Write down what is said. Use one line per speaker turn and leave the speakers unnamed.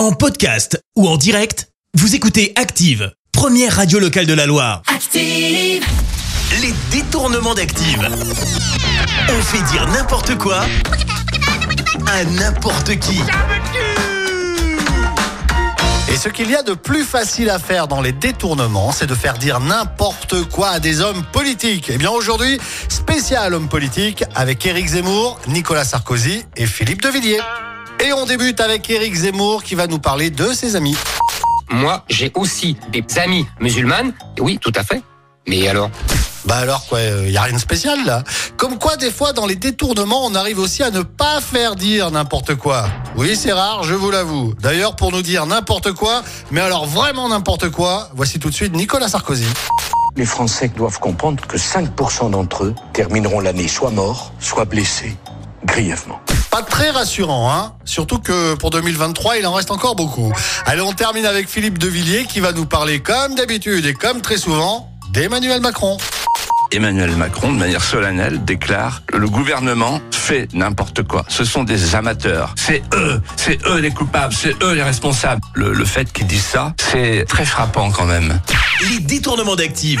En podcast ou en direct, vous écoutez Active, première radio locale de la Loire.
Active.
Les détournements d'Active. On fait dire n'importe quoi à n'importe qui.
Et ce qu'il y a de plus facile à faire dans les détournements, c'est de faire dire n'importe quoi à des hommes politiques. Et bien aujourd'hui, spécial homme politique avec Éric Zemmour, Nicolas Sarkozy et Philippe de Villiers. Et on débute avec Éric Zemmour qui va nous parler de ses amis.
Moi, j'ai aussi des amis musulmanes. Oui, tout à fait. Mais alors
Bah alors quoi, il y a rien de spécial là. Comme quoi des fois dans les détournements, on arrive aussi à ne pas faire dire n'importe quoi. Oui, c'est rare, je vous l'avoue. D'ailleurs, pour nous dire n'importe quoi, mais alors vraiment n'importe quoi, voici tout de suite Nicolas Sarkozy.
Les Français doivent comprendre que 5% d'entre eux termineront l'année soit morts, soit blessés, grièvement.
Pas très rassurant, hein Surtout que pour 2023, il en reste encore beaucoup. Allez, on termine avec Philippe de Villiers qui va nous parler comme d'habitude et comme très souvent d'Emmanuel Macron.
Emmanuel Macron, de manière solennelle, déclare le gouvernement fait n'importe quoi. Ce sont des amateurs. C'est eux, c'est eux les coupables, c'est eux les responsables. Le, le fait qu'ils disent ça, c'est très frappant quand même.
Les détournements d'Active.